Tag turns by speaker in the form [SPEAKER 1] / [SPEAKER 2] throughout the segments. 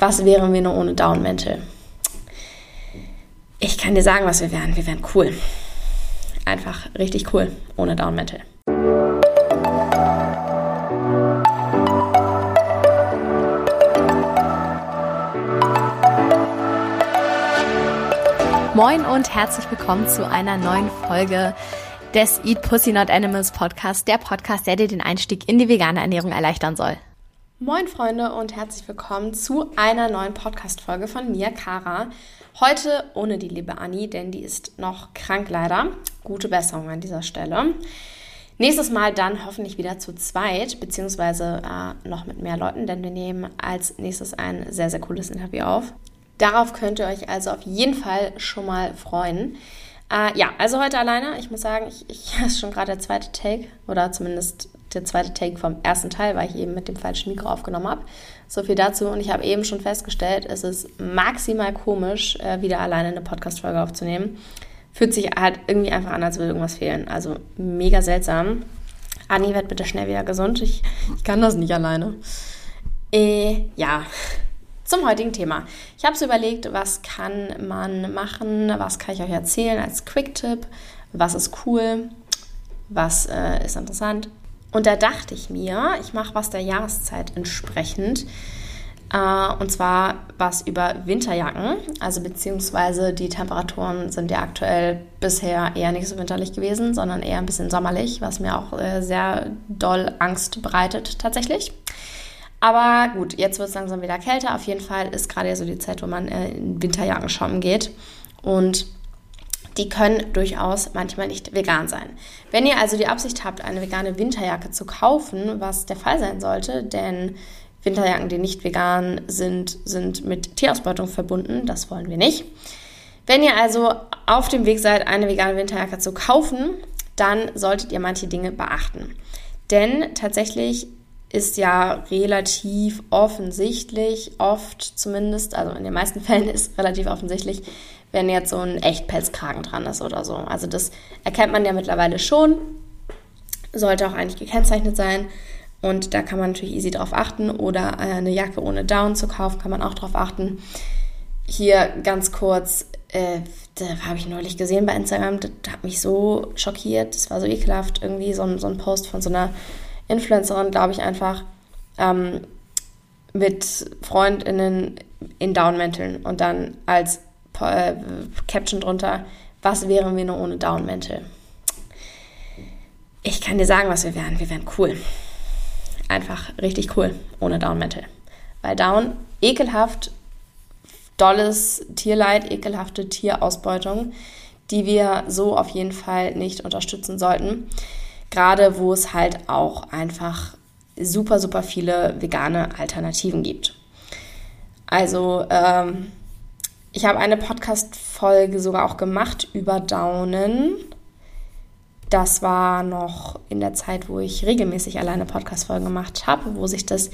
[SPEAKER 1] Was wären wir nur ohne Down-Mental? Ich kann dir sagen, was wir wären. Wir wären cool. Einfach richtig cool ohne Down-Mental. Moin und herzlich willkommen zu einer neuen Folge des Eat Pussy Not Animals Podcast, der Podcast, der dir den Einstieg in die vegane Ernährung erleichtern soll. Moin Freunde und herzlich willkommen zu einer neuen Podcast-Folge von mir, Kara. Heute ohne die liebe Anni, denn die ist noch krank leider. Gute Besserung an dieser Stelle. Nächstes Mal dann hoffentlich wieder zu zweit, beziehungsweise äh, noch mit mehr Leuten, denn wir nehmen als nächstes ein sehr, sehr cooles Interview auf. Darauf könnt ihr euch also auf jeden Fall schon mal freuen. Äh, ja, also heute alleine. Ich muss sagen, ich, ich ist schon gerade der zweite Take oder zumindest der zweite Take vom ersten Teil, weil ich eben mit dem falschen Mikro aufgenommen habe. So viel dazu. Und ich habe eben schon festgestellt, es ist maximal komisch, äh, wieder alleine eine Podcast-Folge aufzunehmen. Fühlt sich halt irgendwie einfach an, als würde irgendwas fehlen. Also mega seltsam. Anni, werd bitte schnell wieder gesund. Ich, ich kann das nicht alleine. Äh, ja, zum heutigen Thema. Ich habe so überlegt, was kann man machen, was kann ich euch erzählen als Quick-Tipp, was ist cool, was äh, ist interessant. Und da dachte ich mir, ich mache was der Jahreszeit entsprechend. Äh, und zwar was über Winterjacken. Also beziehungsweise die Temperaturen sind ja aktuell bisher eher nicht so winterlich gewesen, sondern eher ein bisschen sommerlich, was mir auch äh, sehr doll Angst bereitet tatsächlich. Aber gut, jetzt wird es langsam wieder kälter. Auf jeden Fall ist gerade ja so die Zeit, wo man äh, in Winterjacken shoppen geht. Und die können durchaus manchmal nicht vegan sein. Wenn ihr also die Absicht habt, eine vegane Winterjacke zu kaufen, was der Fall sein sollte, denn Winterjacken, die nicht vegan sind, sind mit Tierausbeutung verbunden, das wollen wir nicht. Wenn ihr also auf dem Weg seid, eine vegane Winterjacke zu kaufen, dann solltet ihr manche Dinge beachten. Denn tatsächlich ist ja relativ offensichtlich, oft zumindest, also in den meisten Fällen ist relativ offensichtlich, wenn jetzt so ein Echtpelzkragen dran ist oder so. Also das erkennt man ja mittlerweile schon, sollte auch eigentlich gekennzeichnet sein. Und da kann man natürlich easy drauf achten. Oder äh, eine Jacke ohne Down zu kaufen, kann man auch drauf achten. Hier ganz kurz, äh, da habe ich neulich gesehen bei Instagram, das hat mich so schockiert, das war so ekelhaft. Irgendwie so ein, so ein Post von so einer Influencerin, glaube ich, einfach ähm, mit FreundInnen in Downmänteln und dann als äh, Caption drunter, was wären wir nur ohne Downmäntel? Ich kann dir sagen, was wir wären. Wir wären cool. Einfach richtig cool ohne Downmäntel. Weil Down ekelhaft dolles Tierleid, ekelhafte Tierausbeutung, die wir so auf jeden Fall nicht unterstützen sollten. Gerade wo es halt auch einfach super, super viele vegane Alternativen gibt. Also ähm, ich habe eine Podcast-Folge sogar auch gemacht über Daunen. Das war noch in der Zeit, wo ich regelmäßig alleine Podcast-Folgen gemacht habe, wo sich das,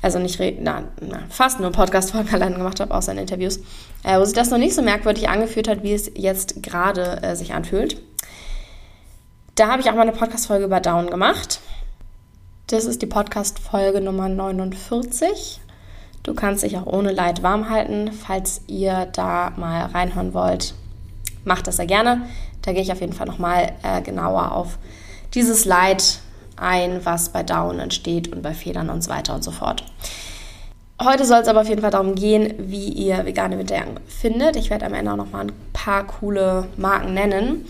[SPEAKER 1] also nicht, na, na, fast nur Podcast-Folgen alleine gemacht habe, außer in Interviews, äh, wo sich das noch nicht so merkwürdig angefühlt hat, wie es jetzt gerade äh, sich anfühlt. Da habe ich auch mal eine Podcast-Folge über Down gemacht. Das ist die Podcast-Folge Nummer 49. Du kannst dich auch ohne Leid warm halten. Falls ihr da mal reinhören wollt, macht das sehr gerne. Da gehe ich auf jeden Fall nochmal äh, genauer auf dieses Leid ein, was bei Down entsteht und bei Federn und so weiter und so fort. Heute soll es aber auf jeden Fall darum gehen, wie ihr vegane Winterjacken findet. Ich werde am Ende auch nochmal ein paar coole Marken nennen.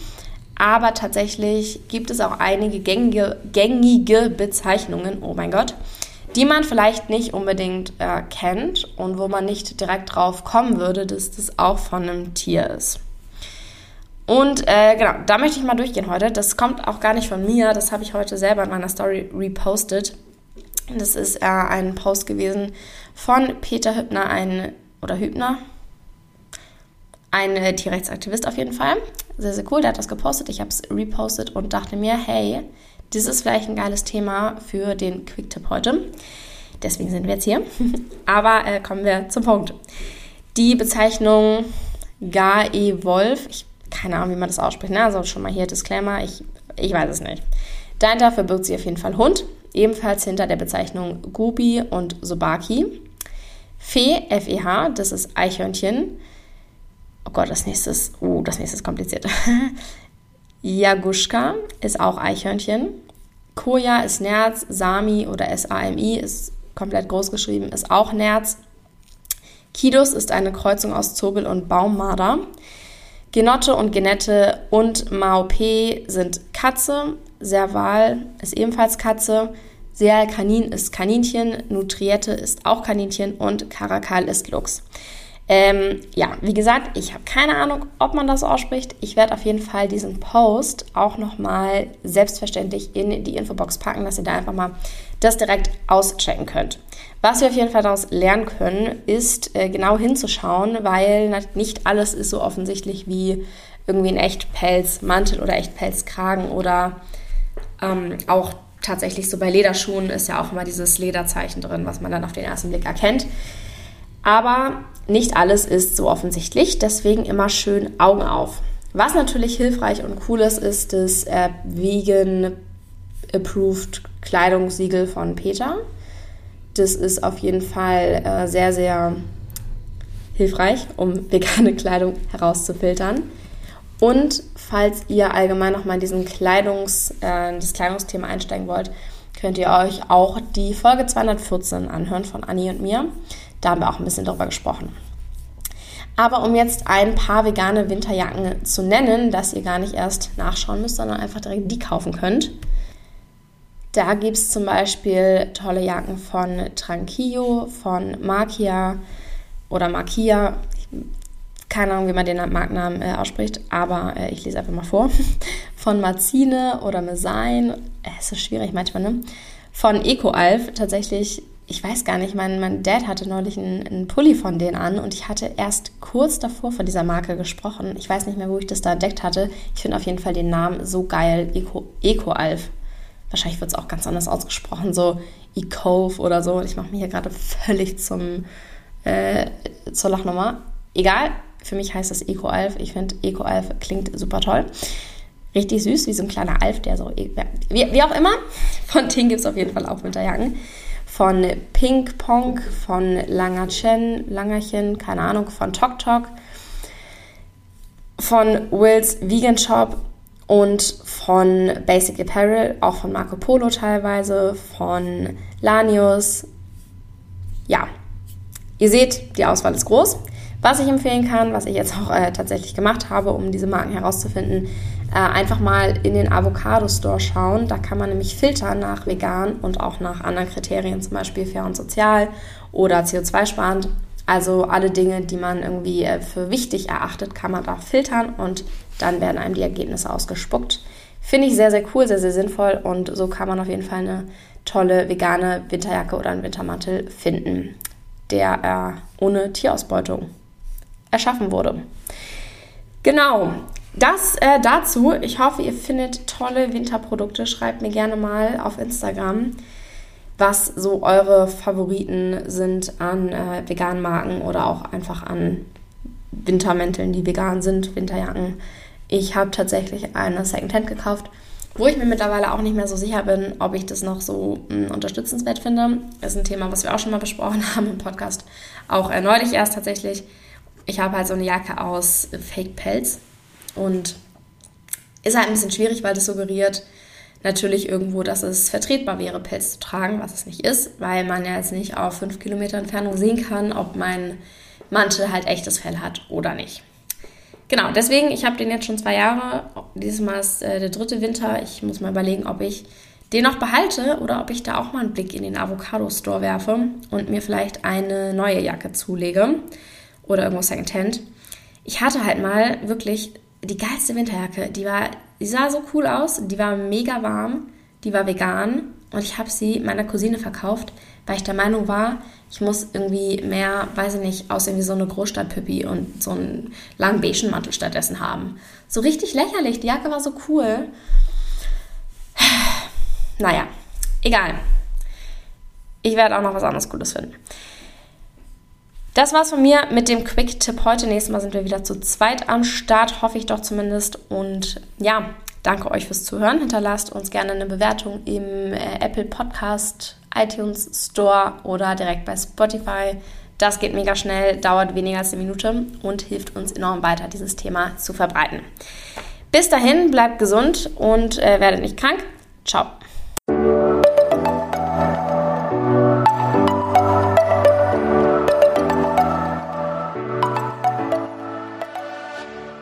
[SPEAKER 1] Aber tatsächlich gibt es auch einige gängige, gängige Bezeichnungen, oh mein Gott, die man vielleicht nicht unbedingt äh, kennt und wo man nicht direkt drauf kommen würde, dass das auch von einem Tier ist. Und äh, genau, da möchte ich mal durchgehen heute. Das kommt auch gar nicht von mir, das habe ich heute selber in meiner Story repostet. Das ist äh, ein Post gewesen von Peter Hübner, ein oder Hübner, ein äh, Tierrechtsaktivist auf jeden Fall. Sehr, sehr cool, der hat das gepostet. Ich habe es repostet und dachte mir, hey, das ist vielleicht ein geiles Thema für den Quick-Tipp heute. Deswegen sind wir jetzt hier. Aber äh, kommen wir zum Punkt. Die Bezeichnung Gae Wolf, ich keine Ahnung, wie man das ausspricht, ne? also schon mal hier Disclaimer, ich, ich weiß es nicht. Dahinter verbirgt sich auf jeden Fall Hund, ebenfalls hinter der Bezeichnung Gubi und Sobaki. Fee, F-E-H, das ist Eichhörnchen. Oh Gott, das nächste ist, oh, das nächste ist kompliziert. Jaguschka ist auch Eichhörnchen. Koja ist Nerz, Sami oder S-A-M-I ist komplett groß geschrieben, ist auch Nerz. Kidus ist eine Kreuzung aus Zobel und Baummarder. Genotte und Genette und Maopé sind Katze. Serval ist ebenfalls Katze. Seal Kanin ist Kaninchen. Nutriette ist auch Kaninchen. Und Karakal ist Luchs. Ähm, ja, wie gesagt, ich habe keine Ahnung, ob man das ausspricht. Ich werde auf jeden Fall diesen Post auch nochmal selbstverständlich in die Infobox packen, dass ihr da einfach mal das direkt auschecken könnt. Was wir auf jeden Fall daraus lernen können, ist äh, genau hinzuschauen, weil nicht alles ist so offensichtlich wie irgendwie ein Echtpelzmantel oder Echtpelzkragen oder ähm, auch tatsächlich so bei Lederschuhen ist ja auch immer dieses Lederzeichen drin, was man dann auf den ersten Blick erkennt. Aber nicht alles ist so offensichtlich, deswegen immer schön Augen auf. Was natürlich hilfreich und cool ist, ist das äh, Vegan Approved Kleidungssiegel von Peter. Das ist auf jeden Fall äh, sehr, sehr hilfreich, um vegane Kleidung herauszufiltern. Und falls ihr allgemein nochmal in diesen Kleidungs, äh, das Kleidungsthema einsteigen wollt, könnt ihr euch auch die Folge 214 anhören von Anni und mir. Da haben wir auch ein bisschen drüber gesprochen. Aber um jetzt ein paar vegane Winterjacken zu nennen, dass ihr gar nicht erst nachschauen müsst, sondern einfach direkt die kaufen könnt. Da gibt es zum Beispiel tolle Jacken von Tranquillo, von Markia oder Markia. Keine Ahnung, wie man den Markennamen äh, ausspricht, aber äh, ich lese einfach mal vor. Von Marzine oder Mesain. Äh, es ist schwierig manchmal, ne? Von EcoAlf tatsächlich ich weiß gar nicht, mein, mein Dad hatte neulich einen, einen, Pulli von denen an und ich hatte erst kurz davor von dieser Marke gesprochen. Ich weiß nicht mehr, wo ich das da entdeckt hatte. Ich finde auf jeden Fall den Namen so geil. Eco, Eco-Alf. Wahrscheinlich wird es auch ganz anders ausgesprochen, so Ecove oder so. Ich mache mich hier gerade völlig zum, äh, zur Lachnummer. Egal, für mich heißt das Eco-Alf. Ich finde, Eco-Alf klingt super toll. Richtig süß, wie so ein kleiner Alf, der so, wie, wie auch immer. Von denen gibt es auf jeden Fall auch Winterjacken von Pink Pong, von Langer Chen, Langerchen, keine Ahnung, von Tok Tok, von Will's Vegan Shop und von Basic Apparel, auch von Marco Polo teilweise, von Lanius. Ja, ihr seht, die Auswahl ist groß. Was ich empfehlen kann, was ich jetzt auch äh, tatsächlich gemacht habe, um diese Marken herauszufinden, äh, einfach mal in den Avocado Store schauen. Da kann man nämlich filtern nach vegan und auch nach anderen Kriterien, zum Beispiel fair und sozial oder CO2-sparend. Also alle Dinge, die man irgendwie äh, für wichtig erachtet, kann man da filtern und dann werden einem die Ergebnisse ausgespuckt. Finde ich sehr, sehr cool, sehr, sehr sinnvoll und so kann man auf jeden Fall eine tolle vegane Winterjacke oder einen Wintermantel finden, der äh, ohne Tierausbeutung erschaffen wurde. Genau, das äh, dazu. Ich hoffe, ihr findet tolle Winterprodukte. Schreibt mir gerne mal auf Instagram, was so eure Favoriten sind an äh, veganen Marken oder auch einfach an Wintermänteln, die vegan sind, Winterjacken. Ich habe tatsächlich eine Secondhand gekauft, wo ich mir mittlerweile auch nicht mehr so sicher bin, ob ich das noch so mh, hm, unterstützenswert finde. Das ist ein Thema, was wir auch schon mal besprochen haben im Podcast. Auch äh, neulich erst tatsächlich. Ich habe halt so eine Jacke aus Fake Pelz und ist halt ein bisschen schwierig, weil das suggeriert natürlich irgendwo, dass es vertretbar wäre, Pelz zu tragen, was es nicht ist, weil man ja jetzt nicht auf fünf Kilometer Entfernung sehen kann, ob mein Mantel halt echtes Fell hat oder nicht. Genau, deswegen, ich habe den jetzt schon zwei Jahre. Dieses Mal ist äh, der dritte Winter. Ich muss mal überlegen, ob ich den noch behalte oder ob ich da auch mal einen Blick in den Avocado Store werfe und mir vielleicht eine neue Jacke zulege oder irgendwo Secondhand. Ich hatte halt mal wirklich die geilste Winterjacke. Die war, die sah so cool aus, die war mega warm, die war vegan und ich habe sie meiner Cousine verkauft, weil ich der Meinung war, ich muss irgendwie mehr, weiß ich nicht, aussehen wie so eine Großstadtpüppi und so einen langen beigen Mantel stattdessen haben. So richtig lächerlich, die Jacke war so cool. Naja, egal. Ich werde auch noch was anderes Cooles finden. Das war's von mir mit dem Quick-Tipp heute. Nächstes Mal sind wir wieder zu zweit am Start, hoffe ich doch zumindest. Und ja, danke euch fürs Zuhören. Hinterlasst uns gerne eine Bewertung im äh, Apple Podcast, iTunes Store oder direkt bei Spotify. Das geht mega schnell, dauert weniger als eine Minute und hilft uns enorm weiter, dieses Thema zu verbreiten. Bis dahin, bleibt gesund und äh, werdet nicht krank. Ciao.